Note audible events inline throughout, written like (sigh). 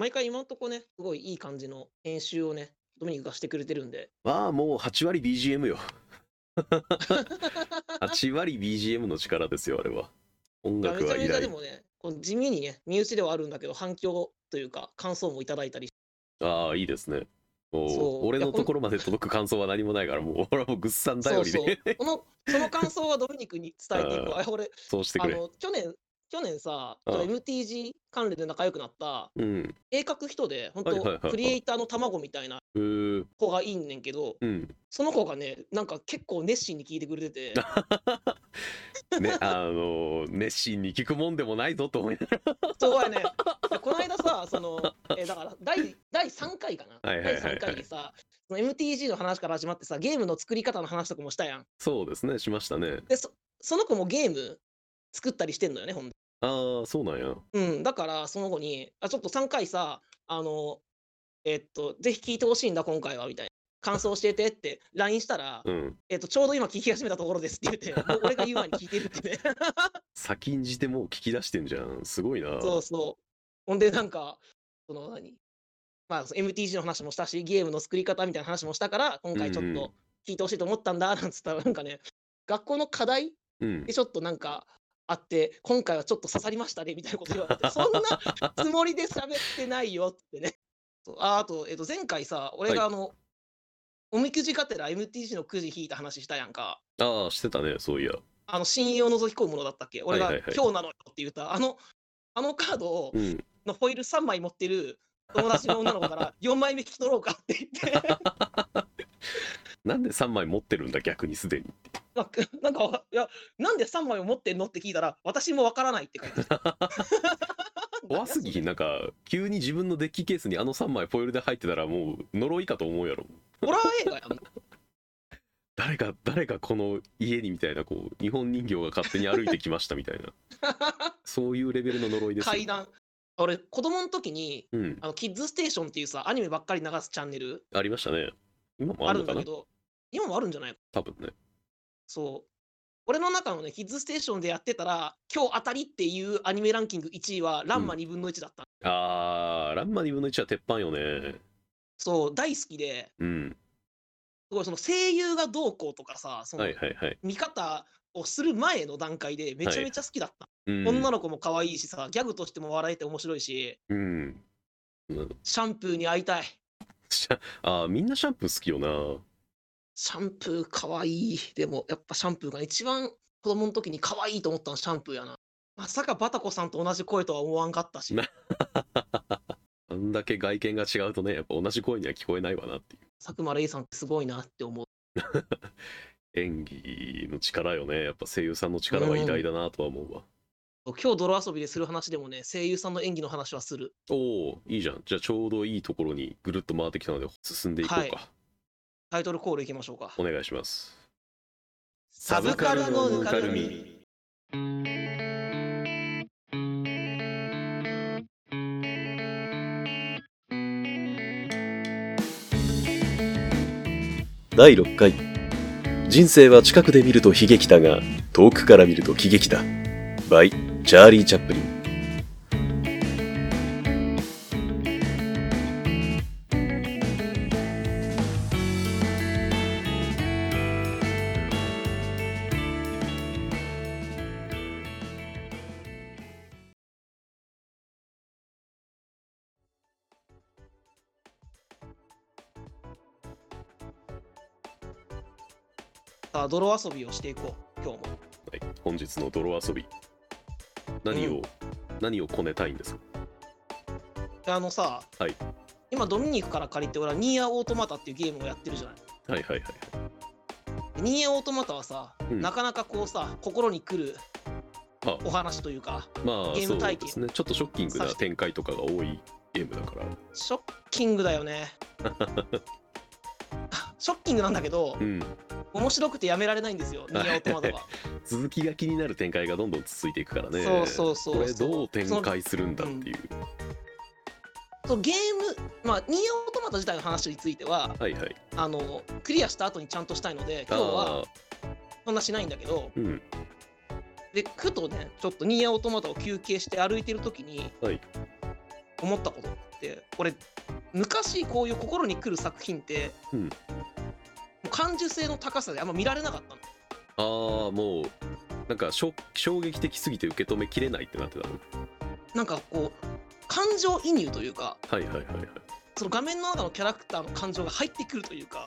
毎回今のとこね、すごいいい感じの編集をね、ドミニクがしてくれてるんで。まあもう8割 BGM よ。8割 BGM の力ですよ、あれは。音楽はめちゃめちゃ依頼でもね、こう地味にね、身内ではあるんだけど、反響というか、感想もいただいたり。ああ、いいですね。俺のところまで届く感想は何もないから、もう俺はもうぐっさん頼りそうでそう。この、その感想はドミニクに伝えていこう。(laughs) ああ俺、そうしてくれ。あの、去年、去年さ、MTG 関連で仲良くなった、うん。絵描く人で、本当、クリエイターの卵みたいな子がいいんねんけど、うん。その子がね、なんか結構熱心に聞いてくれてて、(laughs) ね、あの熱心に聞くもんでもないぞと思いながそうやね。でこの間さ、その、えだから第、第3回かな？第3回でさ、MTG の話から始まってさ、ゲームの作り方の話とかもしたやん。そうですね、しましたね。で、そその子もゲーム作ったりしてんのよね、ほんでああ、そうなんや。うん、だからその子に、あ、ちょっと3回さ、あの、えっと、ぜひ聞いてほしいんだ、今回は、みたいな。感想教えてって (laughs) LINE したら、うん。えっと、ちょうど今聞き始めたところですって言って、(laughs) もう俺が言う前に聞いてるってね。(laughs) 先んじてもう聞き出してんじゃん。すごいな。そうそう。ほんで、なんか、その何まあ、MTG の話もしたし、ゲームの作り方みたいな話もしたから、今回ちょっと聞いてほしいと思ったんだ、なんつったら、なんかね、学校の課題うんで。ちょっとなんかあって、今回はちょっと刺さりましたねみたいなこと言われて、(laughs) そんなつもりで喋ってないよってね。ああと、えっと、前回さ、俺があの、おみくじがてら MTG のくじ引いた話したやんか。ああ、してたね、そういや。あの、信用を覗き込むものだったっけ？俺がはいはいはい今日なのよって言った、あの、あのカード。のホイール3枚持ってる友達の女の子から (laughs) 4枚目引き取ろうかって言って、(laughs) なんで3枚持ってるんだ、逆にすでに。なんか、(laughs) なんかいや、なんで3枚を持ってんのって聞いたら、私もわからないって書いてた。(laughs) 怖すぎひん、なんか、急に自分のデッキケースにあの3枚フォイルで入ってたら、もう呪いかと思うやろ。ホラー映画やん。誰が、誰がこの家にみたいな、こう、日本人形が勝手に歩いてきましたみたいな。そういうレベルの呪いですよ。階段。俺、子供の時に、うん。あのキッズステーションっていうさ、アニメばっかり流すチャンネルありましたね。今もああるのかな？るんだけど、今もあるんじゃない多分ね。そう。俺の中のね、キッズステーションでやってたら、今日当たりっていうアニメランキング1位は、ランマ2分の1だった。あー、ランマ2分の1は鉄板よね。そう、大好きで、うん。すごいその声優がどうこうとかさ、そのはいはいはい。見方をする前の段階でめちゃめちゃ好きだった。うん、女の子も可愛いしさ、ギャグとしても笑えて面白いし、うん。うんシャンプーに会いたい。シャ (laughs) あーみんなシャンプー好きよな。シャンプー可愛い。でも、やっぱシャンプーが一番子供の時に可愛いと思ったのシャンプーやな。まさかバタコさんと同じ声とは思わんかったし、な (laughs) あんだけ外見が違うとね、やっぱ同じ声には聞こえないわなっていう。佐久間レイさんってすごいなって思う。(laughs) 演技の力よね。やっぱ声優さんの力は偉大だなとは思うわ。今日泥遊びでする話でもね、声優さんの演技の話はする。おおいいじゃん。じゃあちょうどいいところにぐるっと回ってきたので進んでいこうか。はいタイトルコールいきましょうか。お願いします。サブカルのぬかるみ。第6回人生は近くで見ると悲劇だが遠くから見ると喜劇だ by チャーリー・チャップリンさあ、泥遊びをしていこう、今日も。はい、本日の泥遊び何を、う何をこねたいんですか？であのさ、はい。今ドミニクから借りて、俺はニーアオートマタっていうゲームをやってるじゃない。はいはいはいでニーアオートマタはさ、うん。なかなかこうさ、心に来るあ。お話というか、まあゲーム体験ですね。ちょっとショッキングな展開とかが多いゲームだから。ショッキングだよね。(laughs) ショッキングなんだけど、うん。面白くてやめられないんですよ、ニーアオートマタは。続きが気になる展開がどんどん続いていくからね。そうそうそうこれどう展開するんだっていう。そうゲーム、まあ、ニーアオートマタ自体の話については、はいはい。あのクリアした後にちゃんとしたいので、今日はあそんなしないんだけど、ーうん。で、ふとね、ちょっとニーアオートマタを休憩して歩いてるときに、はい。思ったこと。って俺昔こういう心に来る作品って、うん感受性の高さであんま見られなかったの。ああもうなんか衝衝撃的すぎて受け止めきれないってなってたの？なんかこう感情移入というかはいはいはいはい。その画面の中のキャラクターの感情が入ってくるというか、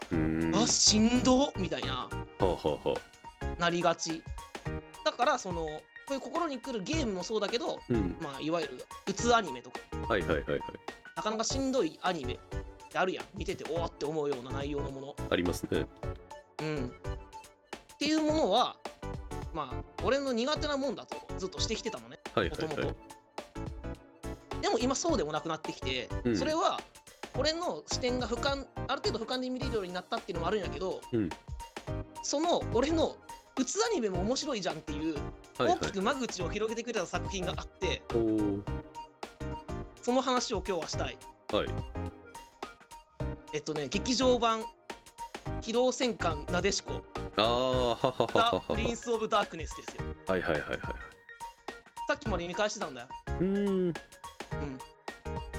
あしんどみたいなあはあはあ。なりがち。だからそのこういう心に来るゲームもそうだけど、うん。まあ、いわゆるうつアニメとか。はいはいはいはい。なかなかしんどいアニメってあるやん。見てておおって思うような内容のもの。ありますね。うん。っていうものはまあ俺の苦手なもんだとずっとしてきてたのね。はいもともとでも今そうでもなくなってきて、うん。それは俺の視点が俯瞰ある程度俯瞰で見れるようになったっていうのもあるんやけど、うん。その俺のうつアニメも面白いじゃんっていうはいはい。大きく間口を広げてくれた作品があってその話を今日はしたい。はいえっとね劇場版「機動戦艦なでしこ。ああはははザはは」プリンス・オブ・ダークネスですよ。はいはいはいはい。さっきまで見返してたんだよ。うーん。うん。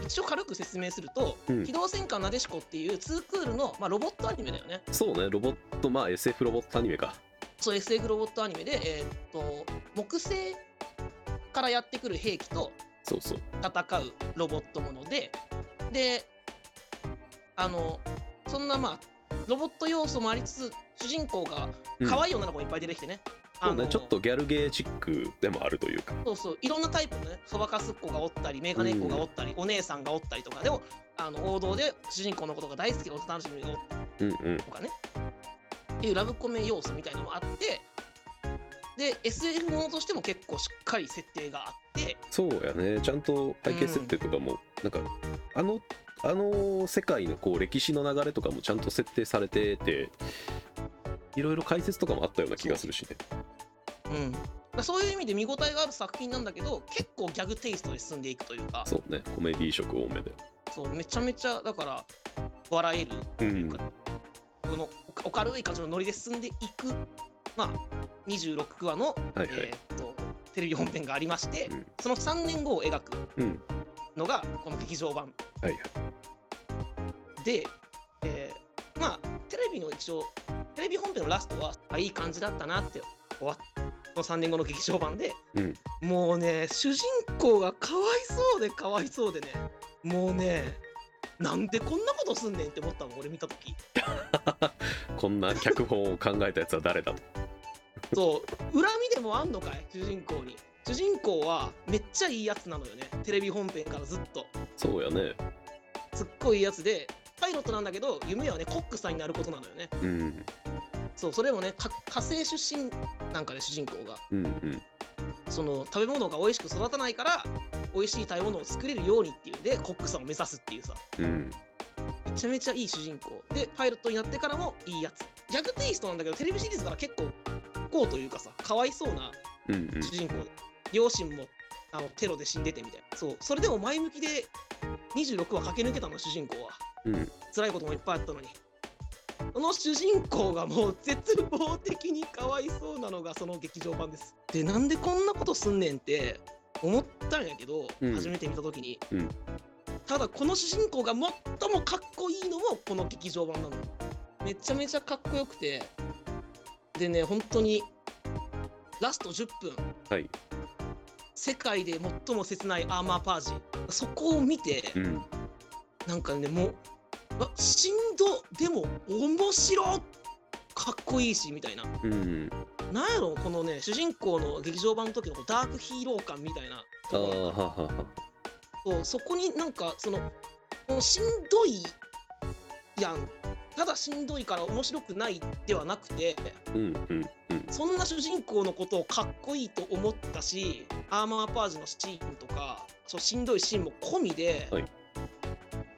一応軽く説明すると「うん。機動戦艦なでしこ」っていうツークールの、まあ、ロボットアニメだよね。そうね。ロボットまあ SF ロボットアニメか。そう SF ロボットアニメで、えーっと木星からやってくる兵器と戦うロボットものでであのそんなまあロボット要素もありつつ主人公がうん。可愛い女の子もいっぱい出てきてね、そうあのねちょっとギャルゲーチックでもあるというか。そうそう。いろんなタイプのねそばかすっ子がおったりメガネっ子がおったり、お姉さんがおったりとか。でもあの王道で主人公のことが大好きでお楽しみがおったうんうん。りとかねっていうラブコメ要素みたいなのもあってで SF ものとしても結構しっかり設定があって。そうやね。ちゃんと背景設定とかも、なんかあのあの世界のこう歴史の流れとかもちゃんと設定されてていろいろ解説とかもあったような気がするしね。うん。そういう意味で見応えがある作品なんだけど結構ギャグテイストで進んでいくというか。そうね。コメディ色多めで。そうめちゃめちゃだから笑えるというか、このお軽い感じのノリで進んでいくまあ26話の、はいはい、えーっとテレビ本編がありまして、うん。その3年後を描くうん。のがこの劇場版はいはい。で、えーまあテレビの一応テレビ本編のラストはあいい感じだったなって終わっこの3年後の劇場版で。うん。もうね主人公がかわいそうでかわいそうでね。もうねなんでこんなことすんねんって思ったの俺見た時。(laughs) こんな脚本を考えたやつは誰だと。(laughs) そう恨みでもあんのかい主人公に。主人公はめっちゃいいやつなのよねテレビ本編からずっとそうやね。すっごいやつでパイロットなんだけど夢はねコックさんになることなのよね。うん。そうそれもねか火星出身なんかで主人公が。うんうん。その食べ物が美味しく育たないから美味しい食べ物を作れるようにっていう。んでコックさんを目指すっていうさ。うん。めちゃめちゃいい主人公。でパイロットになってからもいいやつ。ギャグテイストなんだけどテレビシリーズから結構こうというかさかわいそうなうんうん。主人公。で両親もあのテロで死んでてみたいな。そう。それでも前向きで26話駆け抜けたの主人公は。うん。辛いこともいっぱいあったのに。その主人公がもう絶望的にかわいそうなのがその劇場版です。でなんでこんなことすんねんって思ったんやけど、うん。初めて見た時に、うん。ただこの主人公が最もかっこいいのもこの劇場版なの。めちゃめちゃかっこよくて。でね本当にラスト10分。はい世界で最も切ないアーマーパージ。そこを見て、うん。なんかねもうあしんど。でも面白かっこいいしみたいな。うん。なんやろこのね主人公の劇場版の時のダークヒーロー感みたいな。そうそこになんかそのしんどいやんただしんどいから面白くないではなくてうんうんうん。そんな主人公のことをかっこいいと思ったしアーマーパージのシーンとかそうしんどいシーンも込みで、はい。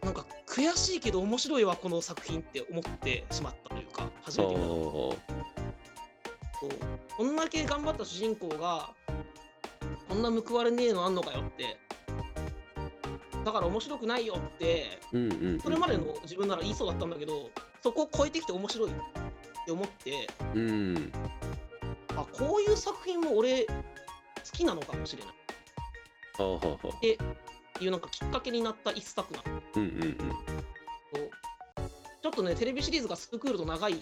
なんか悔しいけど面白いわこの作品って思ってしまったというか初あめて見た。う。こんだけ頑張った主人公がこんな報われねえのあんのかよってだから面白くないよってうんうんうんそれまでの自分なら言いそうだったんだけどそこを超えてきて面白いって思ってうん。あこういう作品も俺好きなのかもしれない。あーははでいうなんかきっかけになった一作なの。うんうんうん。ちょっとね、テレビシリーズがスクールと長い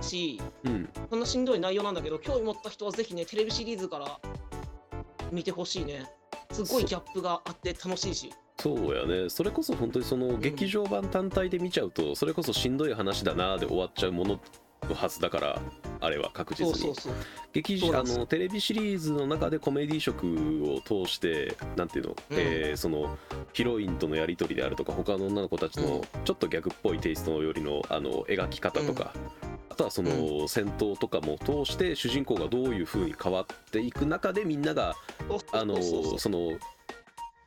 し、うん。そんなしんどい内容なんだけど、興味持った人はぜひね、テレビシリーズから見てほしいね。すごいギャップがあって楽しいし。そうやね。それこそ本当にその劇場版単体で見ちゃうとそれこそしんどい話だなで終わっちゃうもののはずだからあれは確実に。そうそうそう。劇あのテレビシリーズの中でコメディ色を通してなんていうの、えーそのヒロインとのやり取りであるとか他の女の子たちのちょっと逆っぽいテイストよりのあの描き方とか、あとはその戦闘とかも通して主人公がどういう風に変わっていく中でみんながあのその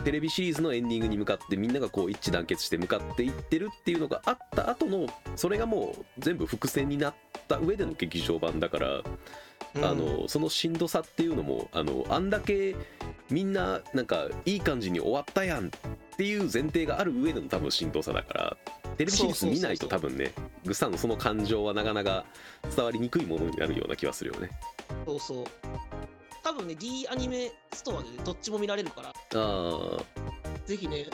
テレビシリーズのエンディングに向かってみんながこう一致団結して向かっていってるっていうのがあった後のそれがもう全部伏線になった上での劇場版だから、うんあのそのしんどさっていうのもあのあんだけみんななんかいい感じに終わったやんっていう前提がある上での多分しんどさだからテレビシリーズ見ないと多分ねグッサンのその感情はなかなか伝わりにくいものになるような気はするよね。そうそう。多分ね、D アニメストアでどっちも見られるから、あぜひね、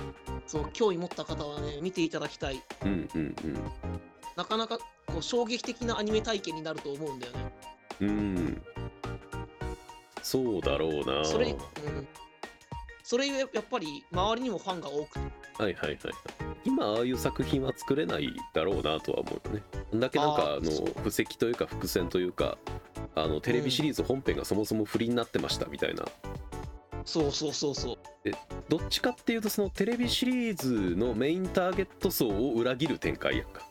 そう興味持った方はね、見ていただきたい。ーうんうんなかなかこう衝撃的なアニメ体験になると思うんだよね。うんうんそうだろうなそれ、うん。それやっぱり周りにもファンが多くて。はいはいはい今ああいう作品は作れないだろうなとは思うよねだけなんかあの布石というか伏線というかあのテレビシリーズ本編がそもそも不倫になってましたみたいな、そうそうそうそう。どっちかっていうとそのテレビシリーズのメインターゲット層を裏切る展開やんか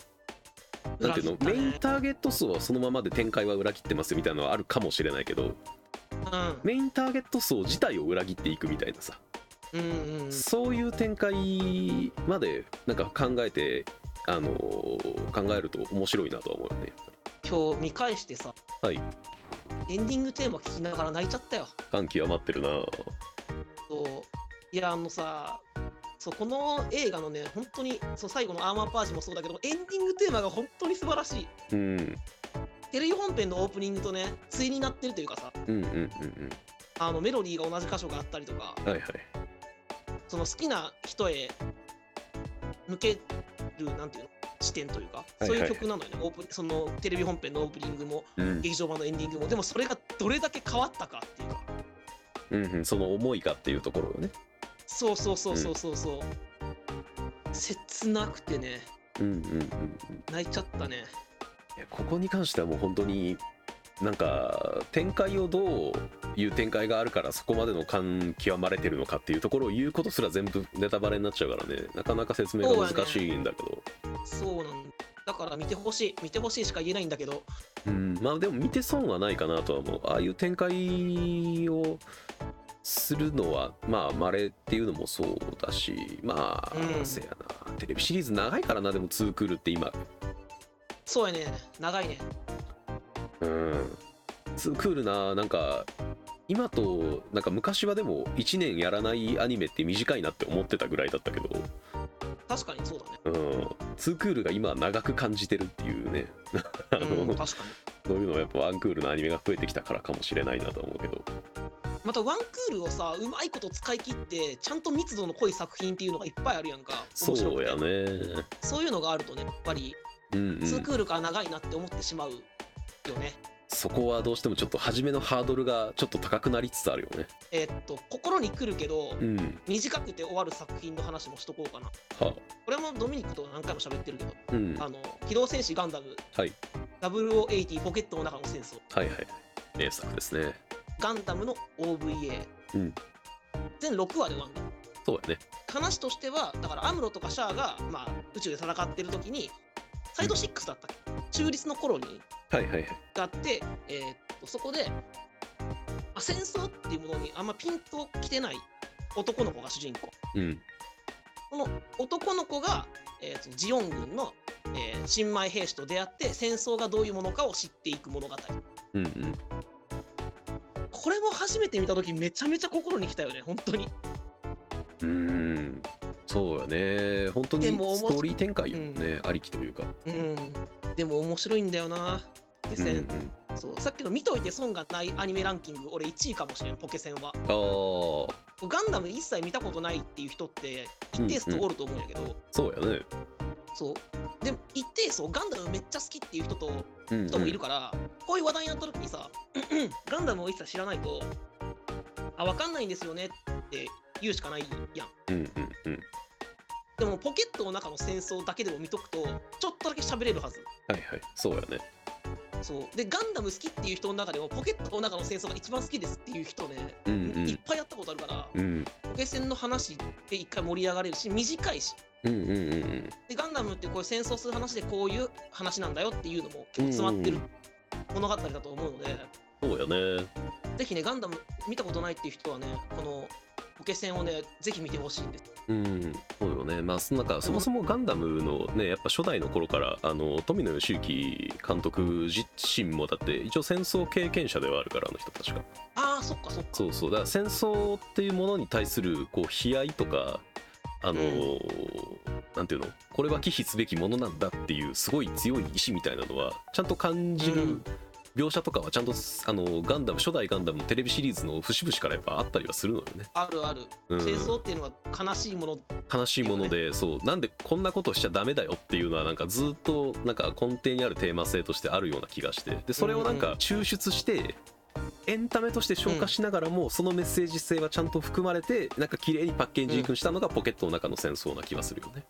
なんていうの、ねメインターゲット層はそのままで展開は裏切ってますみたいなのはあるかもしれないけどメインターゲット層自体を裏切っていくみたいなさうん。うんうん。そういう展開までなんか考えて、あのー考えると面白いなとは思うよね。今日見返してさ、はい。エンディングテーマ聞きながら泣いちゃったよ。感極まってるなそういやあのさそうこの映画のね本当にそう最後のアーマーパージもそうだけどエンディングテーマが本当に素晴らしいうん。テレビ本編のオープニングとね対になってるというかさうんうんうんうん。あのメロディーが同じ箇所があったりとかはいはい。その好きな人へ向けるなんていうの？視点というか、はいそういう曲なのよね。オープンそのテレビ本編のオープニングもうん。劇場版のエンディングも。でもそれがどれだけ変わったかっていうか。うんうん、その思いかっていうところをね。そうそうそうそうそうそう、切なくてね。うんうんうんうん。泣いちゃったね。ここに関してはもう本当になんか展開をどういう展開があるからそこまでの感極まれてるのかっていうところを言うことすら全部ネタバレになっちゃうからね。なかなか説明が難しいんだけどそうなんだ。だから見てほしい、見てほしいしか言えないんだけど、うん。まあでも見て損はないかなとは思う。ああいう展開をするのはまあ稀っていうのもそうだしまあ、うんせやな。テレビシリーズ長いからなでも2クールって今。そうやね、長いね。うん。2クールななんか今となんか昔はでも1年やらないアニメって短いなって思ってたぐらいだったけど、確かにそうだね。うん、2クールが今は長く感じてるっていうね (laughs) あの、うん、確かに。そういうのはやっぱワンクールのアニメが増えてきたからかもしれないなと思うけどまたワンクールをさ、うまいこと使い切って、ちゃんと密度の濃い作品っていうのがいっぱいあるやんか。そうやねそういうのがあるとね、やっぱり、うんうん2クールから長いなって思ってしまうよね。そこはどうしてもちょっと初めのハードルがちょっと高くなりつつあるよね。えーっと、心に来るけど、うん。短くて終わる作品の話もしとこうかな。はこれもドミニクと何回も喋ってるけど、あうん。はあの、機動戦士ガンダム、はい。0080ポケットの中の戦争。いはい。名作ですね。ガンダムの OVA。うん。全6話で終わんだ。そうやね。話としては、だからアムロとかシャアが、まあ、宇宙で戦ってる時に、サイド6だったっけ？中立の頃にはいはいはいがあって、えーっとそこで、あ戦争っていうものにあんまピンときてない男の子が主人公。うんこの男の子が、えーっとジオン軍の、えー新米兵士と出会って戦争がどういうものかを知っていく物語。うんうんこれも初めて見た時めちゃめちゃ心に来たよね、本当に。うーんそうやね本当にストーリー展開よね、ありきというかうん。でも面白いんだよな。ポケセン、うんうん。そう。さっきの見といて損がないアニメランキング俺1位かもしれんポケセンは。ガンダム一切見たことないっていう人って一定数おると思うんやけど、そうやね。そう。でも一定数ガンダムめっちゃ好きっていう人とうんうん。人もいるから、こういう話題になった時にさ (clears throat) ガンダムを一切知らないとあ分かんないんですよねって言うしかないやん。うんうんうんでもポケットの中の戦争だけでも見とくとちょっとだけ喋れるはず。はいはい。そうやね。そう。でガンダム好きっていう人の中でもポケットの中の戦争が一番好きですっていう人ね、うんうん。いっぱいやったことあるからうん。ポケセンの話で一回盛り上がれるし短いし。うんうんうんうん。でガンダムってこういう戦争する話でこういう話なんだよっていうのも結構詰まってる物語だと思うので、そうやね。ぜひねガンダム見たことないっていう人はねこのポケセンをねぜひ見てほしいんです。うんそうよね。まあなんかそもそもガンダムのねやっぱ初代の頃からあの富野義行監督自身もだって一応戦争経験者ではあるからあの人確かああそっかそっか。そうそう。だから戦争っていうものに対するこう悲哀とかあのなんていうの？これは忌避すべきものなんだっていうすごい強い意志みたいなのはちゃんと感じるうん描写とかはちゃんとあのガンダム初代ガンダムのテレビシリーズの節々からやっぱあったりはするのよね。あるある、うん。戦争っていうのは悲しいもの。悲しいものでそう。なんでこんなことしちゃダメだよっていうのはなんかずっとなんか根底にあるテーマ性としてあるような気がして。でそれをなんか抽出してエンタメとして消化しながらもそのメッセージ性はちゃんと含まれてなんか綺麗にパッケージングしたのがポケットの中の戦争な気がするよね。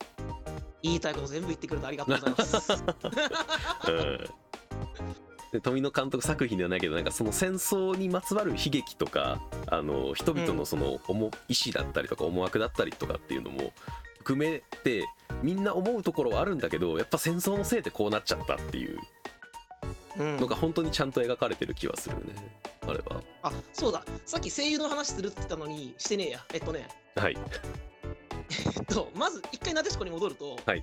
言いたいこと全部言ってくれてありがとうございます。(laughs) うん。で富野監督作品ではないけどなんかその戦争にまつわる悲劇とかあの人々のその思意思だったりとか思惑だったりとかっていうのも含めてみんな思うところはあるんだけどやっぱ戦争のせいでこうなっちゃったっていう。うん。のが本当にちゃんと描かれてる気はするよねあれは。あそうだ。さっき声優の話するって言ったのにしてねえや。えっとね。はい。(laughs) えっとまず一回なでしこに戻ると、はい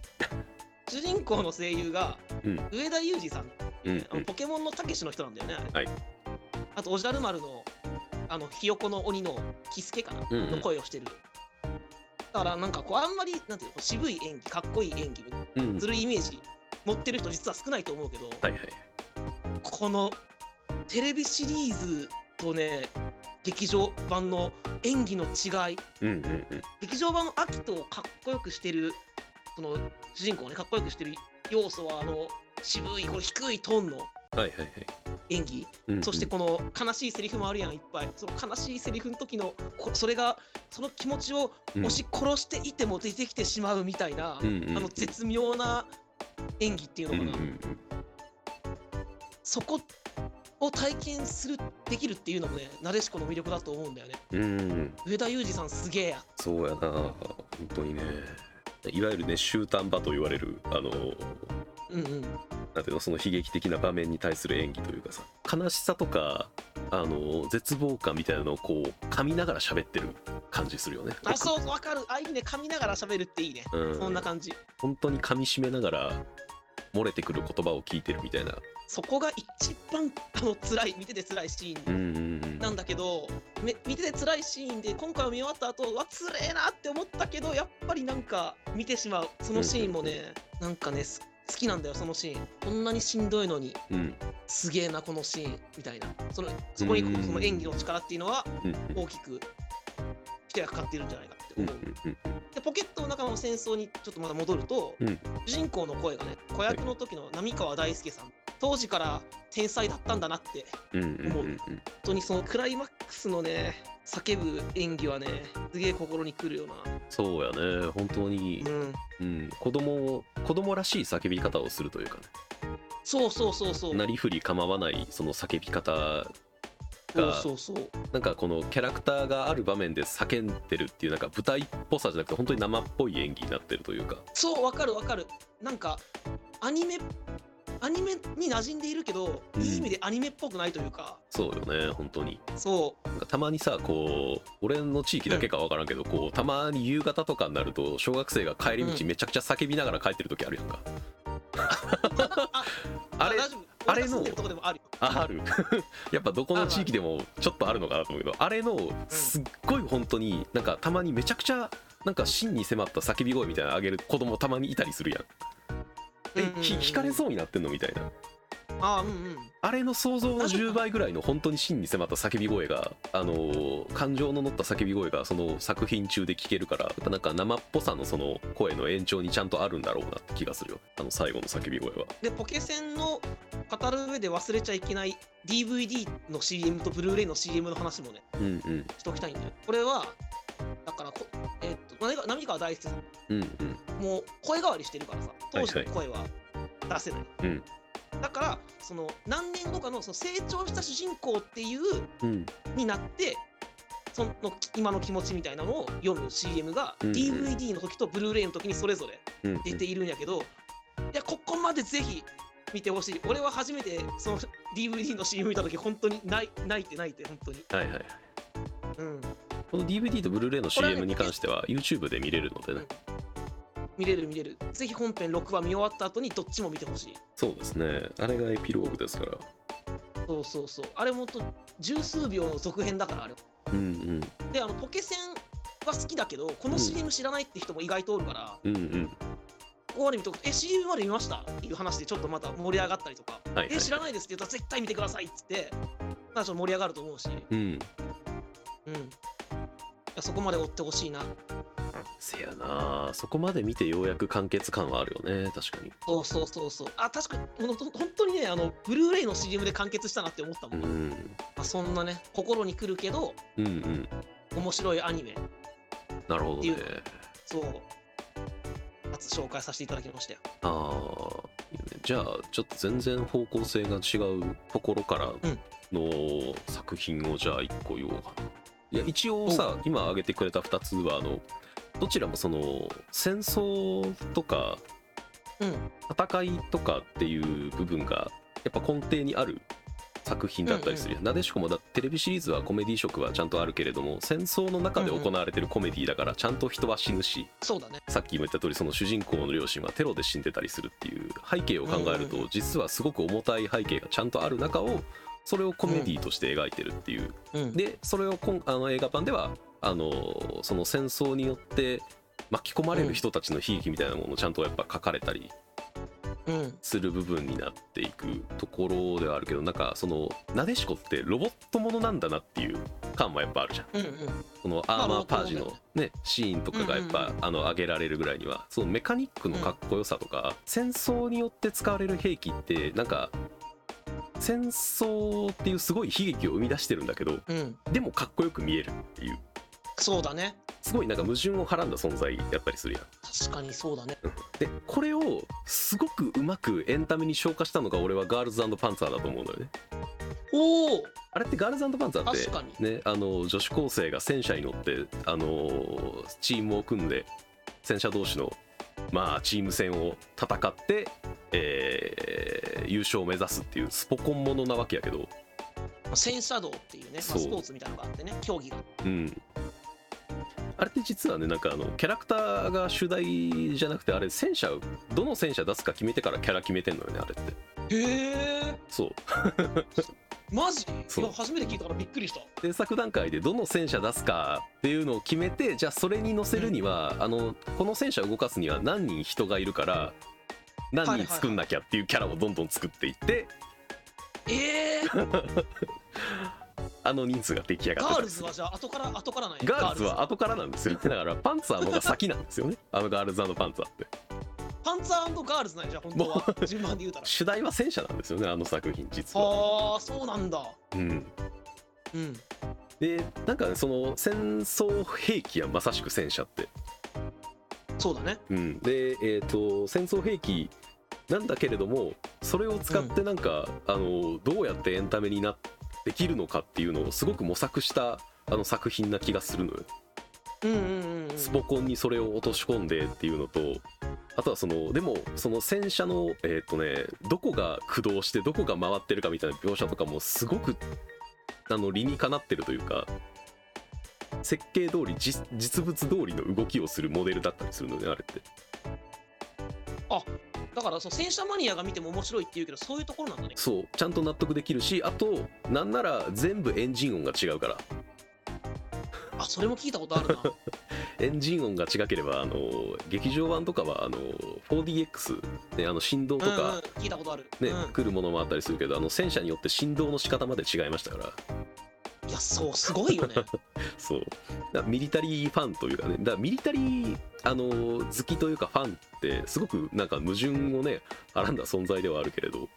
主人公の声優がうん。上田裕二さん。うんあのポケモンのたけしの人なんだよね、あれ。はい。あとおじゃる丸のあのひよこの鬼のキスケかな、うんうん。の声をしてる。だからなんかこうあんまりなんていうの渋い演技かっこいい演技うんするイメージ持ってる人実は少ないと思うけど、はいはいこのテレビシリーズとね劇場版の演技の違いうんうんうん。劇場版のアキトをかっこよくしてるその主人公をねかっこよくしてる要素はあの渋いこの低いトーンの演技。うんうん。そしてこの悲しいセリフもあるやんいっぱい。その悲しいセリフの時のこそれがその気持ちをうん押し殺していても出てきてしまうみたいな、うんうん。あの絶妙な演技っていううんのかな、うんうんそこを体験するできるっていうのもねなでしこの魅力だと思うんだよね。うんうん。上田裕二さんすげえや。そうやな本当にねいわゆるね終端場と言われるあのうんうん。なんていうのその悲劇的な場面に対する演技というかさ悲しさとかあの絶望感みたいなのをこう噛みながら喋ってる感じするよね。あそうわかる。あいいね噛みながら喋るっていいね、うん。そんな感じ。本当に噛み締めながら漏れてくる言葉を聞いてるみたいな。そこが一番あの辛い見てて辛いシーン。うんうんうんなんだけど、め見てて辛いシーンで今回を見終わった後わつれえなって思ったけどやっぱりなんか見てしまう。そのシーンもね、なんかねす好きなんだよそのシーン。こんなにしんどいのにうん。すげえなこのシーンみたいな。そのそこにうんその演技の力っていうのはうんうん大きく一役買ってるんじゃないかでポケットの中の戦争にちょっとまだ戻ると、うん。主人公の声がね子役の時の浪川大輔さん当時から天才だったんだなってうんう本当にそのクライマックスのね叫ぶ演技はねすげえ心にくるよな。そうやね。本当に。う、ん。うん、子供子供らしい叫び方をするというかね。そうそうそうそう。なりふり構わないその叫び方そうがそうそう。なんかこのキャラクターがある場面で叫んでるっていうなんか舞台っぽさじゃなくて本当に生っぽい演技になってるというか。そうわかるわかる。なんかアニメアニメに馴染んでいるけど、うん。いい意味でアニメっぽくないというか。そうよね本当に。そなんかたまにさこう俺の地域だけか分からんけど、こうたまに夕方とかになると小学生が帰り道うんめちゃくちゃ叫びながら帰ってる時あるやんか、う (laughs) あれ大丈夫？あれのある (laughs) やっぱどこの地域でもちょっとあるのかなと思うけどあれのすっごい本当になんかたまにめちゃくちゃなんか真に迫った叫び声みたいなのあげる子供たまにいたりするやん。えうんうんうんひ引かれそうになってんのみたいなああうんうん。あれの想像の10倍ぐらいの本当に真に迫った叫び声が、あのー感情の乗った叫び声がその作品中で聞けるからなんか生っぽさのその声の延長にちゃんとあるんだろうなって気がするよ。あの最後の叫び声は。でポケセンの語る上で忘れちゃいけない DVD の CM とブルーレイの CM の話もねうんうん。しておきたいんだよこれはだからこえっと浪川浪川大輔さんうんうん。もう声変わりしてるからさ当時の声は出せない、うんだからその何年後かのその成長した主人公っていううん。になってその今の気持ちみたいなのを読む CM がうんうん。DVD の時とブルーレイの時にそれぞれうん出ているんやけど、いやここまでぜひ見てほしい。俺は初めてその DVD の CM 見た時本当に泣い泣いて泣いて本当に。はいはいはい。うん。この DVD とブルーレイの CM に関しては YouTube で見れるのでね見れる見れる。ぜひ本編6話見終わった後にどっちも見てほしい。そうですね。あれがエピローグですから。そうそうそう。あれもと十数秒の続編だからあれ。うんうん。であのポケセンは好きだけどこの CM 知らないって人も意外とおるから、うんうん。ここまで見とく。とえ CM まで見ました？っていう話でちょっとまた盛り上がったりとか、はいはい。え知らないですって言ったら絶対見てくださいっつってなんかちょっと盛り上がると思うし。うん。うん。いやそこまで追ってほしいなせやな。そこまで見てようやく完結感はあるよね。確かに。そうそうそうそう。あ確かに。本当にねあのブルーレイの CM で完結したなって思ったもん、まうん。あ、そんなね心にくるけどうんうん。面白いアニメ。なるほどね。そう。初紹介させていただきましたよ。ああじゃあちょっと全然方向性が違うところからの作品をじゃあ1個言おうかな。いや一応さ今挙げてくれた2つはあのどちらもその戦争とかうん。戦いとかっていう部分がやっぱ根底にある作品だったりする。なでしこもだテレビシリーズはコメディ色はちゃんとあるけれども戦争の中で行われてるコメディだからちゃんと人は死ぬしそうだね。さっきも言った通りその主人公の両親はテロで死んでたりするっていう背景を考えると実はすごく重たい背景がちゃんとある中をそれをコメディとして描いてるっていう。うんでそれをこんあの映画版ではあのその戦争によって巻き込まれる人たちの悲劇みたいなものをちゃんとやっぱ書かれたりうん。する部分になっていくところではあるけどなんかそのなでしこってロボットものなんだなっていう感もやっぱあるじゃん。うんうん。そのアーマーパージのねシーンとかがやっぱ、うん。あの上げられるぐらいにはそのメカニックのかっこよさとか、戦争によって使われる兵器ってなんか戦争っていうすごい悲劇を生み出してるんだけどうん。でもかっこよく見えるっていうそうだね。すごいなんか矛盾をはらんだ存在やったりするやん。確かにそうだね。でこれをすごくうまくエンタメに消化したのが俺はガールズパンツァーだと思うのよね。おおあれってガールズパンツァーって確かに。ねあの女子高生が戦車に乗ってあのチームを組んで戦車同士のまあチーム戦を戦って、えー優勝を目指すっていうスポコンものなわけやけど、戦車道っていうね、まあ、スポーツみたいなのがあってね競技が。うん、あれって実はねなんかあのキャラクターが主題じゃなくてあれ戦車どの戦車出すか決めてからキャラ決めてんのよねあれって。へえそう。マジ？いそう。や初めて聞いた。からびっくりした。制作段階でどの戦車出すかっていうのを決めてじゃあそれに乗せるには、あのこの戦車を動かすには何人人がいるから何人作んなきゃっていうキャラをどんどん作っていって、ええー、(laughs) あの人数が出来上がガールってた。りするズはじゃあ後から後からなんや？ガールズは後からなんですよ。だからパンツァーの方が先なんですよね。(laughs) あのガールズパンツァーって。パンツァーガールズなんや？じゃあ本当は。順番で言うたら。主題は戦車なんですよねあの作品実は、ああそうなんだ。うん、うん。でなんかねその戦争兵器はまさしく戦車って。そうだね。うん、で、えー、と戦争兵器なんだけれどもそれを使ってなんか、あのどうやってエンタメになできるのかっていうのをすごく模索したあの作品な気がするのよ。うんうんうんうんスポコンにそれを落とし込んでっていうのとあとはそのでもその戦車のえっ、とねどこが駆動してどこが回ってるかみたいな描写とかもすごくあの理にかなってるというか設計通り実実物通りの動きをするモデルだったりするのねあれって。だからそう戦車マニアが見ても面白いって言うけどそういうところなんだね。そうちゃんと納得できるしあとなんなら全部エンジン音が違うから。あそれも聞いたことあるな。(laughs) エンジン音が違ければあの劇場版とかはあの 4DX ねあの振動とうんうんか、聞いたことある、ねうん、来るものもあったりするけどあの戦車によって振動の仕方まで違いましたから。いやそうすごいよね。(laughs) そう。だミリタリーファンというかね。だからミリタリーあの好きというかファンってすごくなんか矛盾をねはらんだ存在ではあるけれど。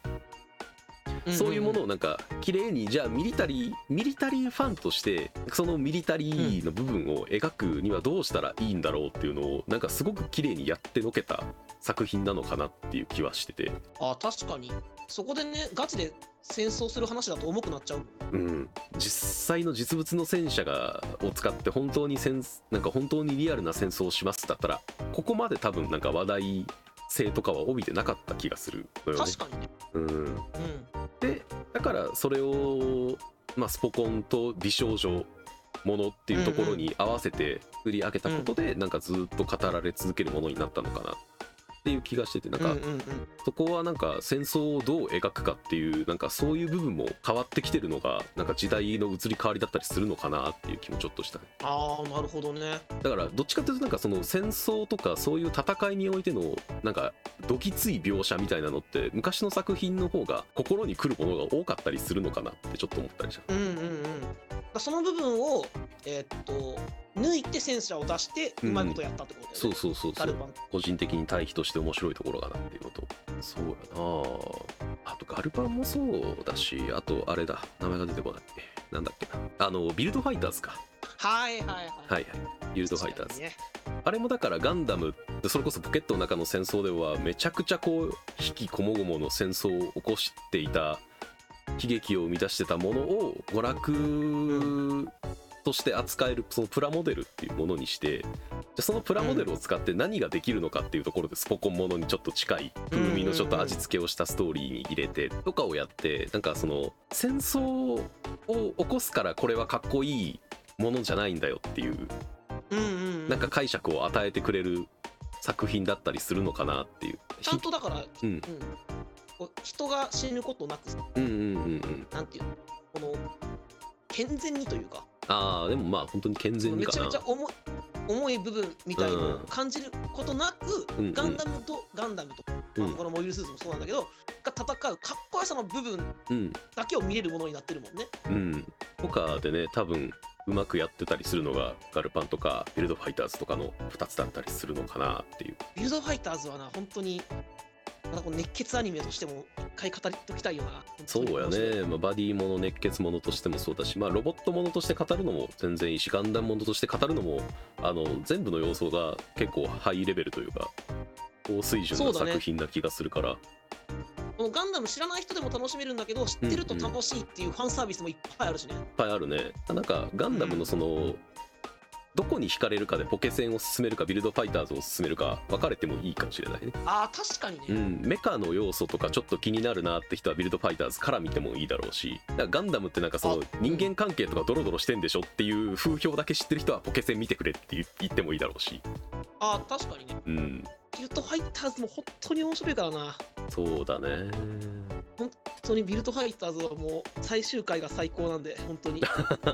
そういうものをなんか綺麗にじゃあミリタリーミリタリーファンとしてそのミリタリーの部分を描くにはどうしたらいいんだろうっていうのをなんかすごく綺麗にやってのけた作品なのかなっていう気はしてて、あ確かにそこでねガチで戦争する話だと重くなっちゃううん、実際の実物の戦車がを使って本当に戦なんか本当にリアルな戦争をしますだったらここまで多分なんか話題性とかは帯びてなかった気がするのよね。確かにねうん、うん。でだからそれを、まあ、スポコンと美少女ものっていうところに合わせて作り上げたことで、なんかずっと語られ続けるものになったのかなっていう気がしててなんか、そこはなんか戦争をどう描くかっていうなんかそういう部分も変わってきてるのがなんか時代の移り変わりだったりするのかなっていう気もちょっとしたね。ああなるほどね。だからどっちかっていうとなんかその戦争とかそういう戦いにおいてのなんかどぎつい描写みたいなのって昔の作品の方が心に来るものが多かったりするのかなってちょっと思ったりしたう。んうんうん。だその部分をえーっと抜いて戦車を出してうまいことやったってことだよね、そうそうそうそう。ガルパン。個人的に対比として面白いところかなっていうのと。そうやな。あとガルパンもそうだしあとあれだ。名前が出てこない。なんだっけ。なあのビルドファイターズか。はいはいはいはい。はいビルドファイターズ、ね。あれもだからガンダムそれこそポケットの中の戦争ではめちゃくちゃこう悲喜こもごもの戦争を起こしていた悲劇を生み出してたものを娯楽として扱えるそのプラモデルっていうものにしてじゃあそのプラモデルを使って何ができるのかっていうところでスポコンものにちょっと近い風味のちょっと味付けをしたストーリーに入れてとかをやってなんかその戦争を起こすからこれはかっこいいものじゃないんだよっていうなんか解釈を与えてくれる作品だったりするのかなっていう。ちゃんとだから、うんうん、人が死ぬことなくうんうんうんうん。なんていうのこの健全にというかああでもまあ本当に健全にめちゃめちゃ。重い重い部分みたいのをうん感じることなく、うんうんガンダムとガンダムと、うんまあ、このモビルスーツもそうなんだけどが戦うかっこよさの部分うんだけを見れるものになってるもんね。うん。とかでね多分うまくやってたりするのがガルパンとかビルドファイターズとかの2つだったりするのかなっていう。ビルドファイターズはな本当にまだこう熱血アニメとしても一回語りときたいよな。そうやね、まあ、バディもの熱血ものとしてもそうだし、まあ、ロボットものとして語るのも全然いいしガンダムものとして語るのもあの全部の要素が結構ハイレベルというか高水準のそうだね作品な気がするから。このガンダム知らない人でも楽しめるんだけど知ってると楽しいっていうファンサービスもいっぱいあるしね。いっぱいあるねなんかガンダムのその、どこに惹かれるかでポケセンを進めるかビルドファイターズを進めるか分かれてもいいかもしれないね。ああ確かにね。うん。メカの要素とかちょっと気になるなって人はビルドファイターズから見てもいいだろうし。ガンダムってなんかそのあ。人間関係とかドロドロしてんでしょっていう風評だけ知ってる人はポケセン見てくれって言言ってもいいだろうし。ああ確かにね。うんビルドファイターズも本当に面白いからな。そうだね本当にビルドファイターズはもう最終回が最高なんで本当に。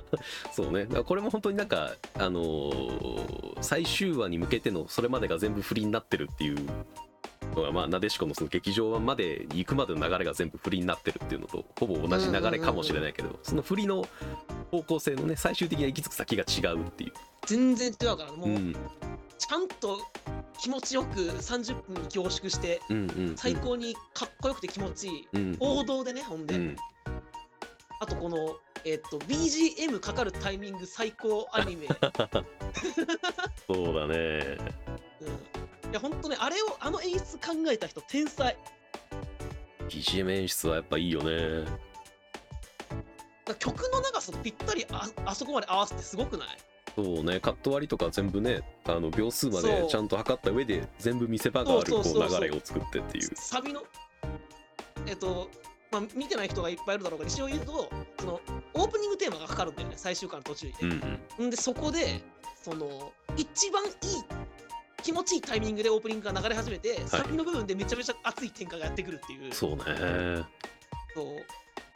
(laughs) そうねこれも本当になんかあのー最終話に向けてのそれまでが全部不利になってるっていうのがまあなでしこのその劇場版まで行くまでの流れが全部不利になってるっていうのとほぼ同じ流れかもしれないけど、その不利の方向性のね最終的な行き着く先が違うっていう、全然違うからもう、うん、ちゃんと気持ちよく30分に凝縮してうんうんうん。最高にかっこよくて気持ちいい、うん王道でねほんで、うん。あとこのえっと BGM かかるタイミング最高アニメ、(laughs) そうだね。うん、いや本当ねあれをあの演出考えた人天才。BGM 演出はやっぱいいよね。曲の長さとぴったりああそこまで合わせてすごくない？そうねカット割りとか全部ねあの秒数までちゃんと測った上で全部見せ場があるこそう流れを作ってっていう。サビのえっとまあ見てない人がいっぱいいるだろうから一応言うとそのオープニングテーマがかかるんだよね最終回の途中にうんね、うん。んでそこでその一番いい気持ちいいタイミングでオープニングが流れ始めて、サビの部分でめちゃめちゃ熱い展開がやってくるっていう。そうね。そう。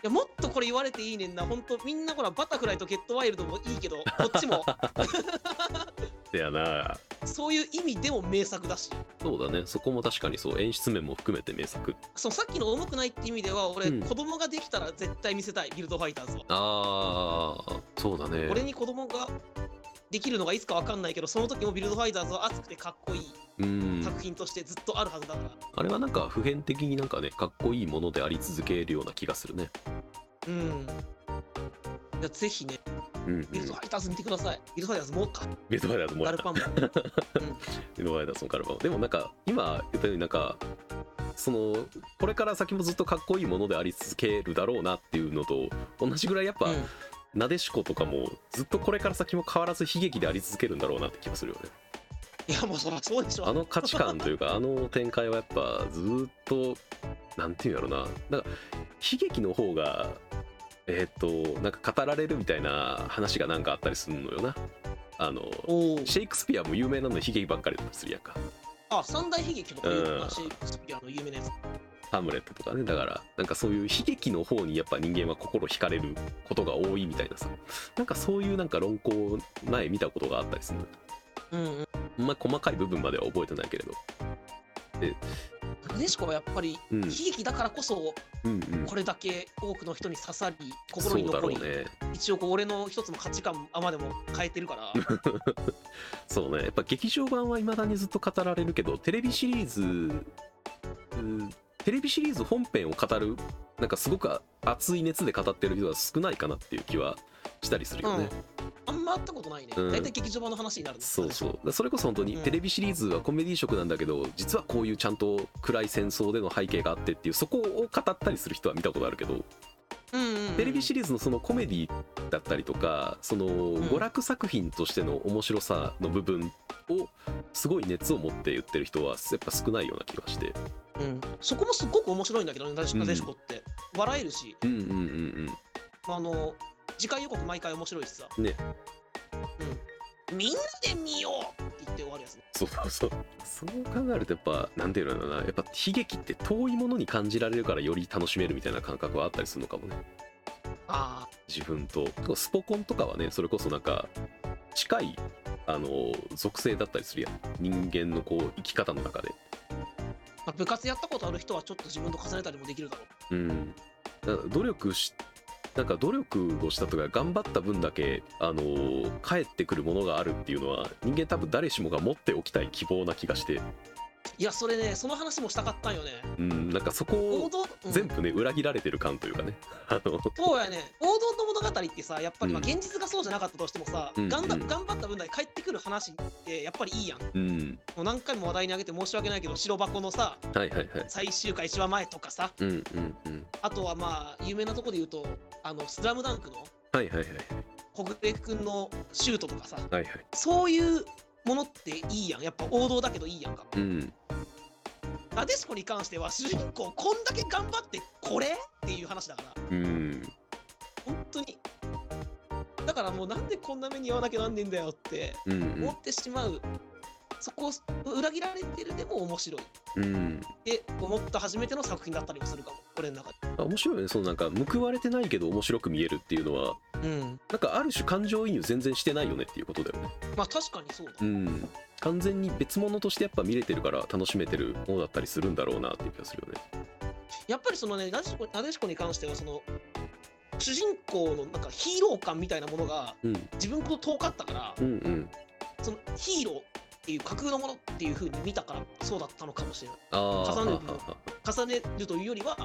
やもっとこれ言われていいねんな。本当みんなほらバタフライとゲットワイルドもいいけどこっちも。(laughs) でやな。そういう意味でも名作だし。そうだね。そこも確かにそう。演出面も含めて名作。そのさっきの重くないって意味では俺、うん。子供ができたら絶対見せたい。ビルドファイターズは、あーそうだね。俺に子供ができるのがいつかわかんないけどその時もビルドファイターズは熱くてかっこいいうん。作品としてずっとあるはずだから。あれはなんか普遍的になんかねかっこいいものであり続けるような気がするね。うん。いやぜひねうん、うん、ビルドファイターズ見てください。ビルドファイターズもうかビルドファイターズもガルパンも。(laughs) ビルドファイターズのガルパンでもなんか今言ったようになんかそのこれから先もずっとかっこいいものであり続けるだろうなっていうのと同じぐらいやっぱ、うんなでしことかもずっとこれから先も変わらず悲劇であり続けるんだろうなって気がするよね。いやもうそりゃそうでしょあの価値観というかあの展開はやっぱずっとなんていうんやろなな。んか悲劇の方がえーっとなんか語られるみたいな話がなんかあったりするのよな。あのシェイクスピアも有名なのに悲劇ばっかりだったりするやんか。あ三大悲劇とかいううん。話シェイクスピアの有名なやつハムレットとかねだからなんかそういう悲劇の方にやっぱ人間は心惹かれることが多いみたいなさ。なんかそういうなんか論考前見たことがあったりする。のうんうん。ま細かい部分までは覚えてないけれど。なでしこはやっぱりうん。悲劇だからこそうんうん。これだけ多くの人に刺さり心に残り、ね。一応こう俺の一つの価値観あまでも変えてるから。(laughs) そうね。やっぱ劇場版はいまだにずっと語られるけどテレビシリーズうんテレビシリーズ本編を語るなんかすごく熱い熱で語ってる人は少ないかなっていう気はしたりするよね、あんま会ったことないね、うん。大体劇場版の話になるのそうそう。それこそ本当にうん。テレビシリーズはコメディ色なんだけど実はこういうちゃんと暗い戦争での背景があってっていうそこを語ったりする人は見たことあるけどうんうんうん。テレビシリーズのそのコメディだったりとかその娯楽作品としての面白さの部分をすごい熱を持って言ってる人はやっぱ少ないような気がしてうん。そこもすっごく面白いんだけどねなでしこって、笑えるし。うんうんうんあの次回予告毎回面白いしさ、うんね。うん、みんなで見ようって言って終わるやつね。そうそうそう。そう考えるとやっぱなんていうのかな。やっぱ悲劇って遠いものに感じられるからより楽しめるみたいな感覚はあったりするのかもね。あ自分と。スポコンとかはねそれこそなんか近いあの属性だったりするやん。人間のこう生き方の中で。ー、まあ、部活やったことある人はちょっと自分と重ねたりもできるだろう。うん。努力しなんか努力をしたとか頑張った分だけあの返ってくるものがあるっていうのは人間多分誰しもが持っておきたい希望な気がして。いやそれねその話もしたかったんよね。うんなんかそこを全部ね裏切られてる感というかね。あの。そうやね。王道の物語ってさやっぱりまあうん。現実がそうじゃなかったとしてもさ、うん頑頑張った分だけ帰ってくる話ってやっぱりいいやん。もうん。う何回も話題に上げて申し訳ないけど白箱のさはいはいはい。最終回1話前とかさうんうんうん。あとはまあ有名なとこで言うとあのスラムダンクのはいはいはい小暮君のシュートとかさはいはい。そういうものっていいやん。やっぱ王道だけどいいやんか。うん。なでしこに関しては主人公こんだけ頑張ってこれっていう話だから。うん本当に。だからもうなんでこんな目に遭わなきゃなんねんだよってうん思ってしまう、そこを裏切られてるでも面白い。っうん。うんて思った初めての作品だったりもするかも。俺の中で。あ面白いよね。そのなんか報われてないけど面白く見えるっていうのは。うん。なんかある種感情移入全然してないよねっていうことだよね。まあ確かにそうだ。うん。完全に別物としてやっぱ見れてるから楽しめてるものだったりするんだろうなっていう気がするよね。やっぱりそのねなでしこなでしこに関してはその主人公のなんかヒーロー感みたいなものがうん。自分と遠かったからうんうん。そのヒーローっていう架空のものっていう風に見たからそうだったのかもしれない。重ねる重ねるというよりは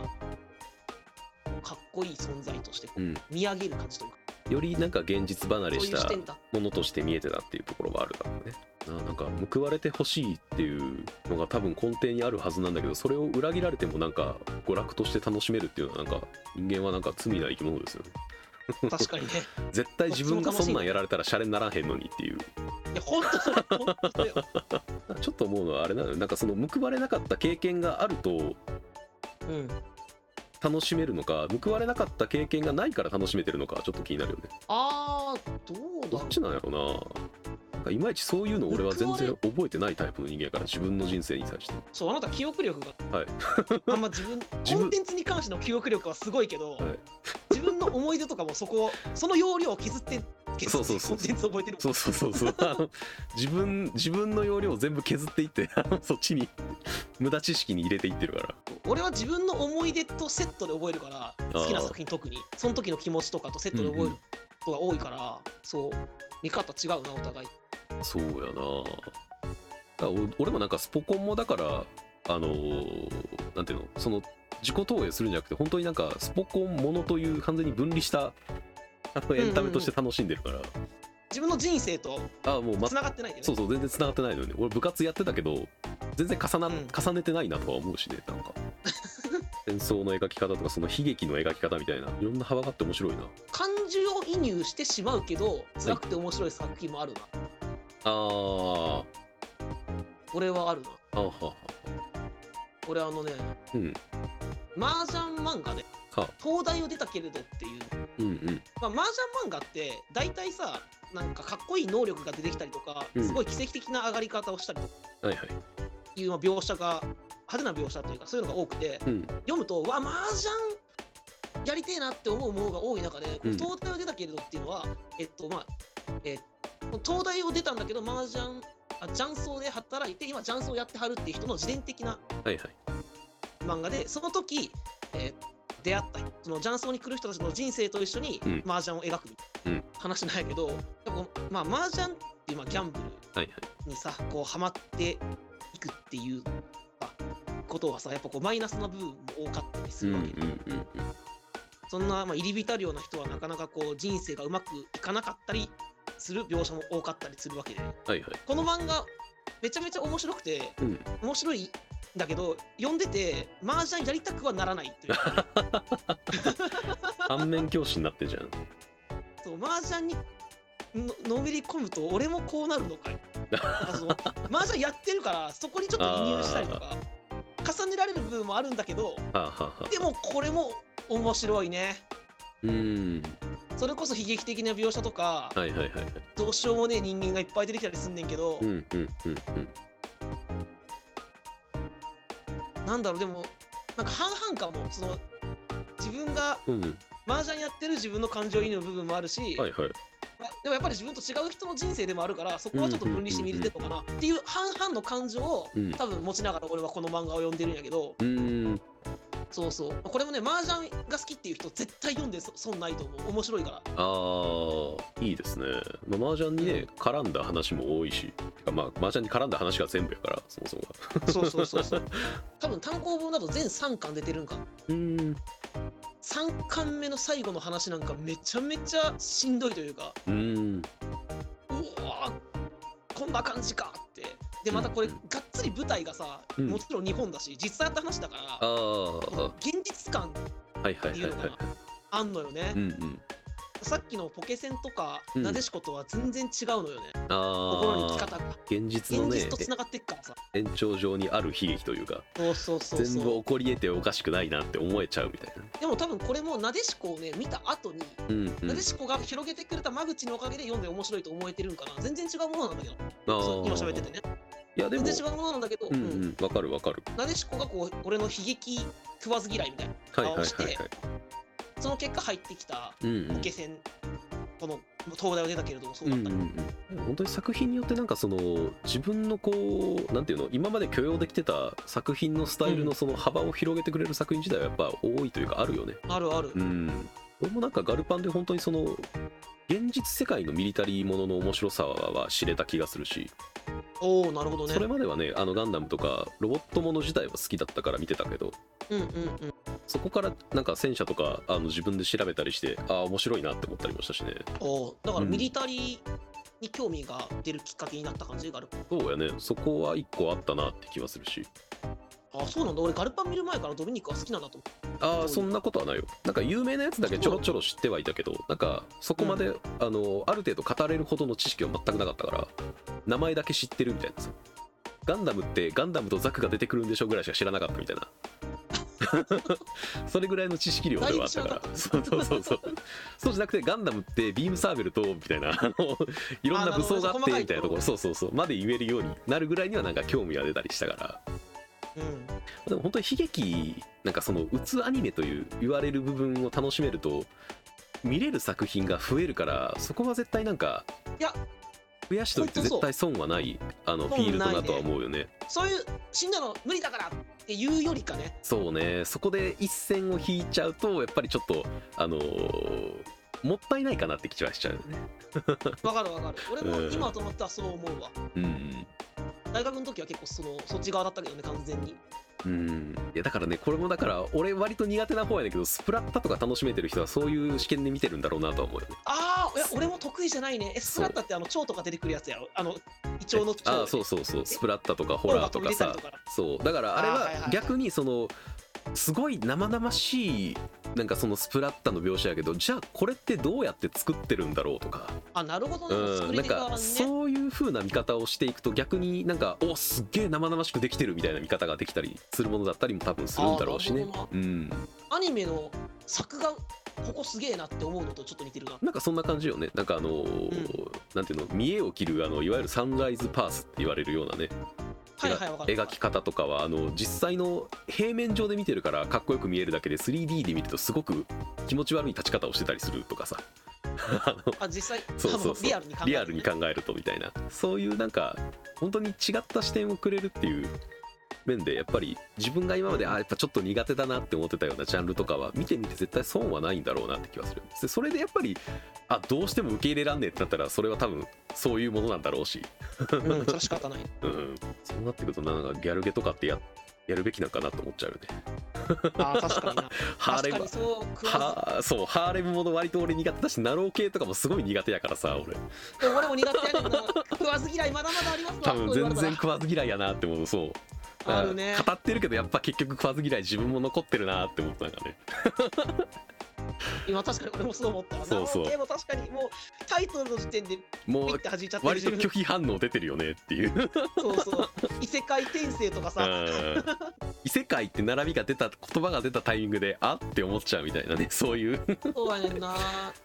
かっこいい存在として見上げる感じというか。よりなんか現実離れしたものとして見えてたっていうところはあるだろうねななんか報われてほしいっていうのが多分根底にあるはずなんだけどそれを裏切られてもなんか娯楽として楽しめるっていうのはなんか人間はなんか罪な生き物ですよ。ね確かにね。(laughs) 絶対自分がそんなんやられたらシャレにならへんのにっていう。いや本当それ本当それよ。(laughs) ちょっと思うのはあれなのよ。なんかその報われなかった経験があるとうん。楽しめるのか報われなかった経験がないから楽しめてるのかちょっと気になるよね。あーどうだどっちなんやろな。なんかいまいちそういうの俺は全然覚えてないタイプの人間やから自分の人生に対して。そうあなた記憶力が。はい。あんま自分 (laughs) 自分コンテンツに関しての記憶力はすごいけど、はい。の思い出とかもそこその容量を削って削ってそうそうそう。そうそうそう (laughs) 自分自分の容量を全部削っていって (laughs) そっちに無駄知識に入れていってるから。俺は自分の思い出とセットで覚えるから好きな作品特に。その時の気持ちとかとセットで覚えることが多いから、そう見方違うなお互いそうやな。俺もなんかスポコンもだからあのーなんていうの？その自己投影するんじゃなくて本当になんかスポコンものという完全に分離したあのエンタメとして楽しんでるから、自分の人生とああもう、ま、繋がってないよね。そうそう全然繋がってないのよね。俺部活やってたけど全然重な、うん。重ねてないなとは思うしねなんか。(laughs) 戦争の描き方とかその悲劇の描き方みたいな。いろんな幅があって面白いな。感情移入してしまうけど辛くて面白い作品もあるな、あー。俺はあるな。あはは俺あのねうん。麻雀漫画では東大を出たけれどっていう。うんうん。まあ、麻雀漫画って大体さなんかかっこいい能力が出てきたりとか、うん。すごい奇跡的な上がり方をしたり。とはいはい。いうまあ描写が派手な描写というかそういうのが多くてうん。読むとうわ麻雀やりてえなって思うものが多い中で、うん。東大を出たけれどっていうのはえっとまあえ東大を出たんだけど麻雀あ雀荘で働いて今雀荘やってはるっていう人の自伝的なはいはい。漫画でその時、えー出会った人その雀荘に来る人たちの人生と一緒にうん。麻雀を描くみたいな話なんやけど、やっぱまあ麻雀っていうまあギャンブルはいはい。にさこうハマっていくっていうあことはさやっぱこうマイナスな部分も多かったりすうんうんるわけで、うんうん。そんなまあ入り浸るような人はなかなかこう人生がうまくいかなかったりする描写も多かったりするわけで。はいはい。この漫画めちゃめちゃ面白くてうん。面白いんだけど読んでて麻雀やりたくはならないという。か (laughs) 反面教師になってんじゃん。そう麻雀にののめり込むと俺もこうなるのかい。なんかその (laughs) 麻雀やってるからそこにちょっと移入したりとか重ねられる部分もあるんだけどでもこれも面白いね。うーんそれこそ悲劇的な描写とかはいはいはいはい。どうしようもねえ人間がいっぱい出てきたりすんねんけど、うんうんうんうん。なんだろうでもなんか半々かも。その自分がうん麻雀やってる自分の感情移入の部分もあるし、はいはい。まあでもやっぱり自分と違う人の人生でもあるからそこはちょっと分離して見れてるのかな。っていう半々の感情をうん。多分持ちながら俺はこの漫画を読んでるんやけど。うーんそうそう。これもね麻雀が好きっていう人絶対読んでそ損ないと思う。面白いから。あーいいですね、まあ、麻雀にね絡んだ話も多いし、まあ麻雀に絡んだ話が全部やからそもそもが。そうそうそうそう。(laughs) 多分単行本だと全3巻出てるんか。うーん。3巻目の最後の話なんかめちゃめちゃしんどいというか。うーん。うわーこんな感じかでまたこれうんがっつり舞台がさ、うん。もちろん日本だし実際あった話だから現実感いはいはいはいあんのよね、さっきのポケセンとか、うん。なでしことは全然違うのよね。ああ心に来方が現実のね現実とつながってっからさ。延長上にある悲劇というかそうそうそう全部起こり得ておかしくないなって思えちゃうみたいな。でも多分これもなでしこをね見た後に、うんうん。なでしこが広げてくれた間口のおかげで読んで面白いと思えてるんかな。全然違うものなんだけど。今喋っててね。いやでも全然違うものなんだけど、うんうんうん。わかるわかる。なでしこがこう俺の悲劇食わず嫌いみたいなはいはいはい顔してはいその結果入ってきたうんうん。この東大を出たけれどもそううんだったり、うんうん、本当に作品によってなんかその自分のこうなんていうの今まで許容できてた作品のスタイルのその幅を広げてくれる作品自体はやっぱ多いというかあるよね。あるある、うん、俺もなんかガルパンで本当にその現実世界のミリタリーものの面白さは知れた気がするしおおなるほどね。それまではねあのガンダムとかロボットもの自体は好きだったから見てたけどうんうんうん。そこからなんか戦車とかあの自分で調べたりしてああ面白いなって思ったりもしたしね。おーだからうん。ミリタリーに興味が出るきっかけになった感じがある、そうやね。そこは一個あったなって気はするしあそうなんだ。俺ガルパン見る前からドミニクは好きなんだと。思ああそんなことはないよ。なんか有名なやつだけちょろちょろ知ってはいたけどなんかそこまで、あのある程度語れるほどの知識は全くなかったから名前だけ知ってるみたいなさガンダムってガンダムとザクが出てくるんでしょぐらいしか知らなかったみたいな。(laughs) それぐらいの知識量ではあったから。そうそうそうそう。そうじゃなくてガンダムってビームサーベルとみたいなあのいろんな武装があってみたいなところ。そうそうそう。まで言えるようになるぐらいにはなんか興味が出たりしたからううん。でも本当に悲劇なんかそのうつアニメという言われる部分を楽しめると見れる作品が増えるからそこは絶対なんかいや増やしといて絶対損はないあのフィールドだとは思うよね。そういう死んだの無理だからっていうよりかね。そうね。そこで一線を引いちゃうとやっぱりちょっとあのーもったいないかなって気はしちゃうよね。わかるわかる。俺もうん。今となってはそう思うわ。うん大学の時は結構そのそっち側だったけどね完全に。うん。いやだからねこれもだから俺割と苦手な方やねんけどスプラッタとか楽しめてる人はそういう視点で見てるんだろうなとは思うよね。ああいや俺も得意じゃないね。エスプラッタってあの蝶とか出てくるやつや。ろあのイチョウの蝶。ああそうそうそう。スプラッタとかホラーとかさそう。だからあれは逆にそのすごい生々しいなんかそのスプラッタの描写やけどじゃあこれってどうやって作ってるんだろうとか。あなるほどね、うん、なんかそう風な見方をしていくと逆になんかおすっげえ生々しくできてるみたいな見方ができたりするものだったりも多分するんだろうしね。うん。アニメの作画ここすげえなって思うのとちょっと似てるな。なんかそんな感じよね。なんかあのーなんていうの見栄を切るあのいわゆるサンライズパースって言われるようなね。はいはいわかる。描き方とかはあの実際の平面上で見てるからかっこよく見えるだけで 3D で見るとすごく気持ち悪い立ち方をしてたりするとかさあ実際そうそうリアルに考えるリアルに考えるとみたいな。そういうなんか本当に違った視点をくれるっていう面でやっぱり自分が今まであやっぱちょっと苦手だなって思ってたようなジャンルとかは見てみて絶対損はないんだろうなって気がする。でそれでやっぱりあどうしても受け入れらんねえってなったらそれは多分そういうものなんだろうし。うんそれは仕方ない。(laughs) うんそうなってくるとなんかギャルゲとかってややるべきなんかなと思っちゃうよね。あー確かにな。(laughs) ハーレムそうそうハーレムもの割と俺苦手だしナロー系とかもすごい苦手やからさ俺。俺も苦手やねんな。食わず嫌いまだまだありますわ。多分全然食わず嫌いやなって思うそう。あるね。語ってるけどやっぱ結局食わず嫌い自分も残ってるなって思ったんかね今確かに俺もそう思ったわ。そうそう。でも確かにもうタイトルの時点でもう割と拒否反応出てるよねっていう。そうそう。異世界転生とかさ。うん。異世界って並びが出た言葉が出たタイミングであって思っちゃうみたいなね。そういう。そうやねんな。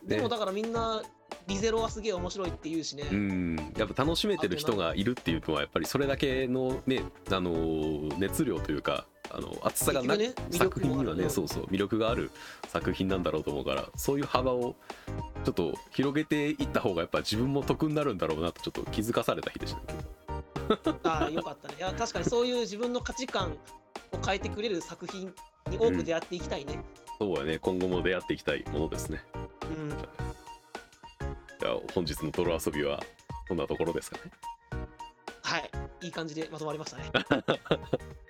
でもだからみんなリゼロはすげえ面白いって言うしね、うん。やっぱ楽しめてる人がいるっていうのはやっぱりそれだけのねあのー熱量というかあの熱さがな、ね作品にはねそうそう魅力がある作品なんだろうと思うからそういう幅をちょっと広げていった方がやっぱ自分も得になるんだろうなとちょっと気づかされた日でしたね。ああよかったね。いや確かにそういう自分の価値観を変えてくれる作品に多く出会っていきたいね。そうやね。今後も出会っていきたいものですね。うん、じゃあ本日の泥遊びはこんなところですかね。はい。いい感じでまとまりましたね (laughs)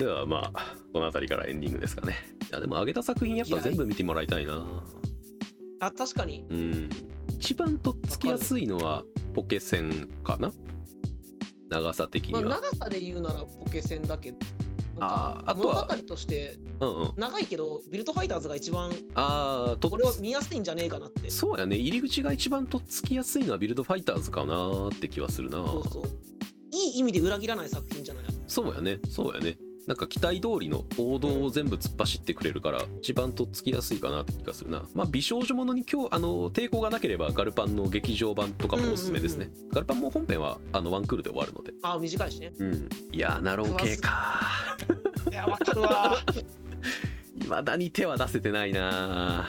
ではまあこの辺りからエンディングですかね。いやでも上げた作品やっぱ全部見てもらいたいな。あ確かに。うん。一番とっつきやすいのはポケセンかな。長さ的まあ、には、長さで言うならポケセンだけど。あーあとは。物語としてうんうん。長いけどビルドファイターズが一番ああと俺は見やすいんじゃねえかなって。そうやね。入り口が一番とっつきやすいのはビルドファイターズかなって気はするな。そうそう。いい意味で裏切らない作品じゃない？そうやね。そうやねなんか期待通りの王道を全部突っ走ってくれるから一番とっつきやすいかなって気がするな。まあ美少女ものに今日あの抵抗がなければガルパンの劇場版とかもおすすめですね、ガルパンも本編はあのワンクールで終わるので。ああ短いしね。うんいやーナロー系か。いやわかるわ。(laughs) いまだに手は出せてないな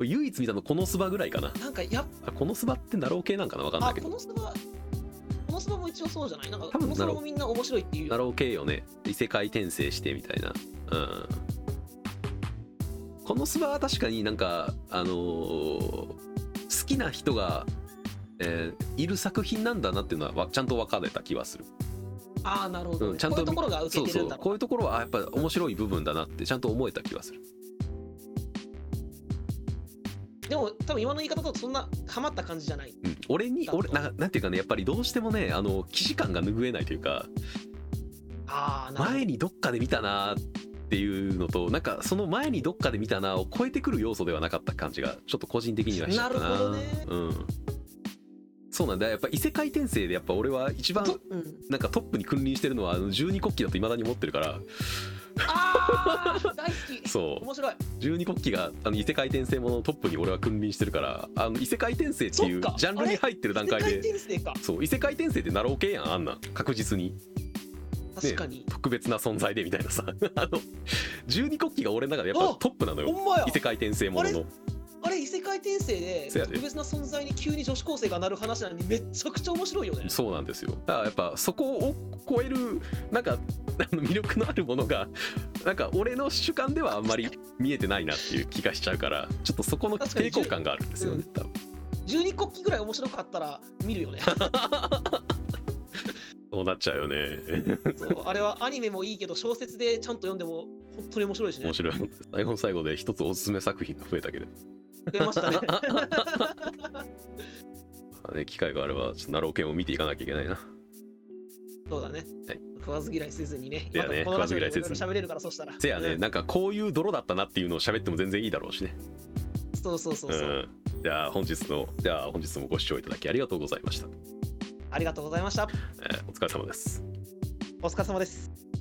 唯一見たのこのスバぐらいかな。なんかやこのすばってなろう系なんかな？わかんなあいけど。このすばすばも一応そうじゃない？なんかすばもみんな面白いっていう。なろう系よね。異世界転生してみたいな。うん。このすばは確かになんかあのー好きな人が、えーいる作品なんだなっていうのはわちゃんと分かれた気はする、ああなるほど、ね。うん、ちゃんとこういうところが受そうそうけてるんだろこういうところはあやっぱ面白い部分だなってちゃんと思えた気はするでも多分今の言い方だとそんなハマった感じじゃない。うん、俺に俺ななんていうかねやっぱりどうしてもねあの既視感が拭えないというかあ前にどっかで見たなっていうのとなんかその前にどっかで見たなを超えてくる要素ではなかった感じがちょっと個人的にはしちゃったな。なるほどね。うん、そうなんだ。やっぱ異世界転生でやっぱ俺は一番なんかトップに君臨してるのはあの十二国旗だと未だに思ってるからあー大好き。そう。面白い。十二国旗があの異世界転生もののトップに俺は君臨してるからあの異世界転生っていうそっか。ジャンルに入ってる段階世界で転生か。そう異世界転生ってナロー系やんあんなん。確実に。確かに、特別な存在でみたいなさ。(laughs) あの十二国旗が俺の中でやっぱあトップなのよ。ほんまや。異世界転生もののあれ異世界転生で特別な存在に急に女子高生がなる話なのにめちゃくちゃ面白いよね。そうなんですよ。だからやっぱそこを超えるなんかあの魅力のあるものが (laughs) なんか俺の主観ではあんまり見えてないなっていう気がしちゃうからちょっとそこの抵抗感があるんですよね多分。十二国旗ぐらい面白かったら見るよね。(laughs) そうなっちゃうよね。そうあれはアニメもいいけど小説でちゃんと読んでも本当に面白いしね。面白い。最後の最後で一つおすすめ作品が増えたけどましたね。(laughs) ね機会があればちょっとナロー犬を見ていかなきゃいけないな。そうだね、はい。食わず嫌いせずにね。いやね食わず嫌いせずに。喋れるからそしたら。せやね、うん。なんかこういう泥だったなっていうのを喋っても全然いいだろうしね。そうそうそうそう、ん。じゃあ本日のじゃあ本日もご視聴いただきありがとうございました、ありがとうございました。えーお疲れ様です。お疲れ様です